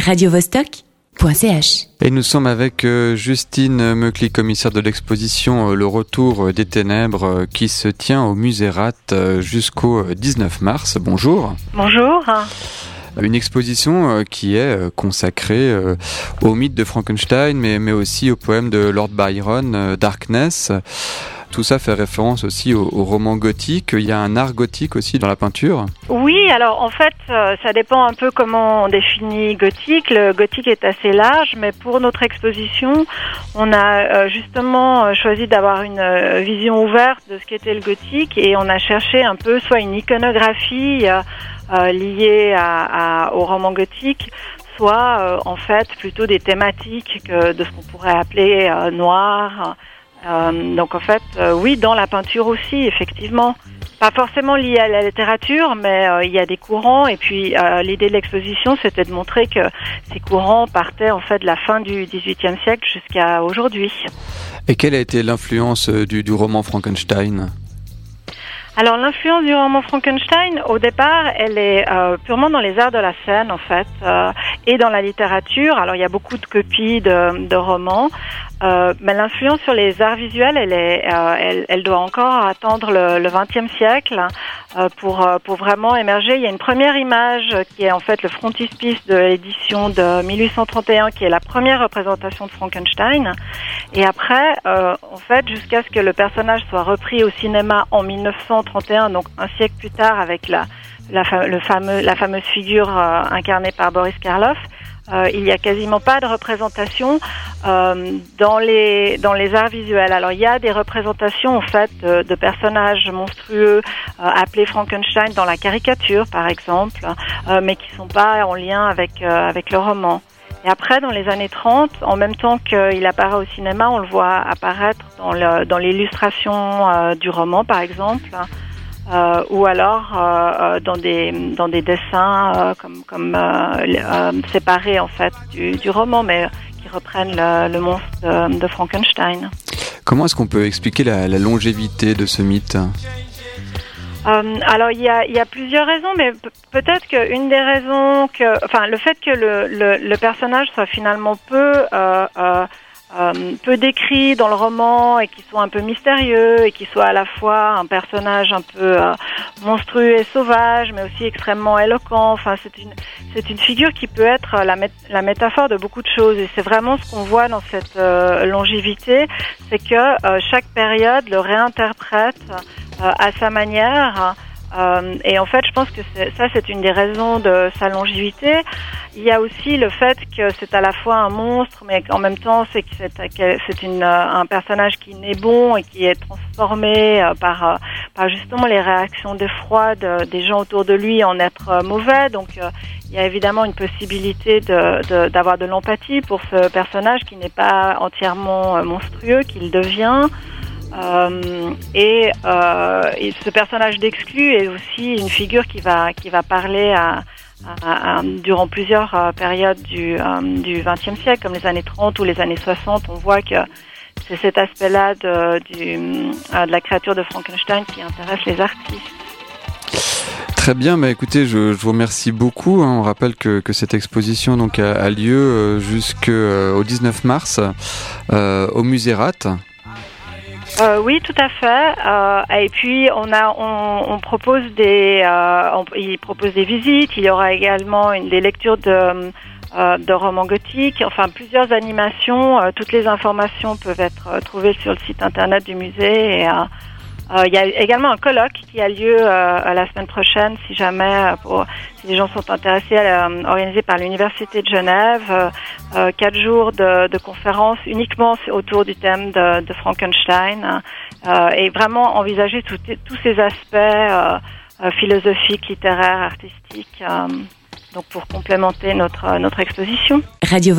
radiovostok.ch. Et nous sommes avec euh, Justine Meucli, commissaire de l'exposition euh, Le Retour des Ténèbres euh, qui se tient au Musée Rat jusqu'au 19 mars. Bonjour. Bonjour. Une exposition qui est consacrée au mythe de Frankenstein, mais, mais aussi au poème de Lord Byron, Darkness. Tout ça fait référence aussi au, roman gothique. Il y a un art gothique aussi dans la peinture Oui, alors en fait, euh, ça dépend un peu comment on définit gothique. Le gothique est assez large, mais pour notre exposition, on a euh, justement euh, choisi d'avoir une vision ouverte de ce qu'était le gothique et on a cherché un peu soit une iconographie liée au roman gothique, soit en fait plutôt des thématiques de ce qu'on pourrait appeler noir euh, donc en fait, euh, oui, dans la peinture aussi, effectivement. Pas forcément lié à la littérature, mais euh, il y a des courants. Et puis l'idée de l'exposition, c'était de montrer que ces courants partaient en fait de la fin du XVIIIe siècle jusqu'à aujourd'hui. Et quelle a été l'influence du, du roman Frankenstein? Alors l'influence du roman Frankenstein, au départ, elle est euh, purement dans les arts de la scène en fait, euh, et dans la littérature. Alors il y a beaucoup de copies de, de romans, euh, mais l'influence sur les arts visuels, elle, est, euh, elle, elle, doit encore attendre le XXe siècle euh, pour, pour vraiment émerger. Il y a une première image qui est en fait le frontispice de l'édition de 1831, qui est la première représentation de Frankenstein. Et après, en fait, jusqu'à ce que le personnage soit repris au cinéma en 1900 donc un siècle plus tard, avec la, la, le fameux, la fameuse figure euh, incarnée par Boris Karloff. Euh, il n'y a quasiment pas de représentation euh, dans les dans les arts visuels. Alors il y a des représentations en fait de, personnages monstrueux appelés Frankenstein dans la caricature par exemple, mais qui sont pas en lien avec avec le roman. Et après, dans les années 30, en même temps qu'il apparaît au cinéma, on le voit apparaître dans l'illustration du roman, par exemple. Euh, ou alors euh, euh, dans des dans des dessins comme comme séparés en fait du, du, roman, mais qui reprennent le, le monstre de, de, Frankenstein. Comment est-ce qu'on peut expliquer la, la, longévité de ce mythe? Alors il y a, il y a plusieurs raisons, mais peut-être qu'une des raisons que, enfin, le fait que le, le, le personnage soit finalement peu euh, euh, peu décrits dans le roman et qui sont un peu mystérieux et qui soient à la fois un personnage un peu euh, monstrueux et sauvage, mais aussi extrêmement éloquent. Enfin, c'est une c'est une figure qui peut être la, la métaphore de beaucoup de choses et c'est vraiment ce qu'on voit dans cette euh, longévité, c'est que chaque période le réinterprète à sa manière. Euh, et en fait, je pense que ça, c'est une des raisons de sa longévité. Il y a aussi le fait que c'est à la fois un monstre, mais en même temps, c'est euh, un personnage qui naît bon et qui est transformé euh, par, justement les réactions d'effroi des gens autour de lui en être mauvais. Donc, il y a évidemment une possibilité d'avoir de, de l'empathie pour ce personnage qui n'est pas entièrement monstrueux, qu'il devient. Euh, et, euh, et, ce personnage d'exclu est aussi une figure qui va qui va parler durant plusieurs euh, périodes du du XXe siècle, comme les années 30 ou les années 60. On voit que c'est cet aspect-là de, la créature de Frankenstein qui intéresse les artistes. Très bien, bah écoutez, je, vous remercie beaucoup. Hein. On rappelle que, cette exposition donc a, a lieu jusqu'au 19 mars au Musée Rat. Euh, oui, tout à fait. Euh, et puis on a, on, on propose des, euh, il propose des visites. Il y aura également une, des lectures de, euh, de romans gothiques. Enfin, plusieurs animations. Euh, toutes les informations peuvent être trouvées sur le site internet du musée. Et, euh, il y a également un colloque qui a lieu euh, la semaine prochaine, si jamais euh, pour, si les gens sont intéressés, organisé par l'université de Genève, quatre jours de, de, conférences uniquement autour du thème de, de Frankenstein et vraiment envisager tout, tous ces aspects philosophiques, littéraires, artistiques, donc pour complémenter notre notre exposition. Radio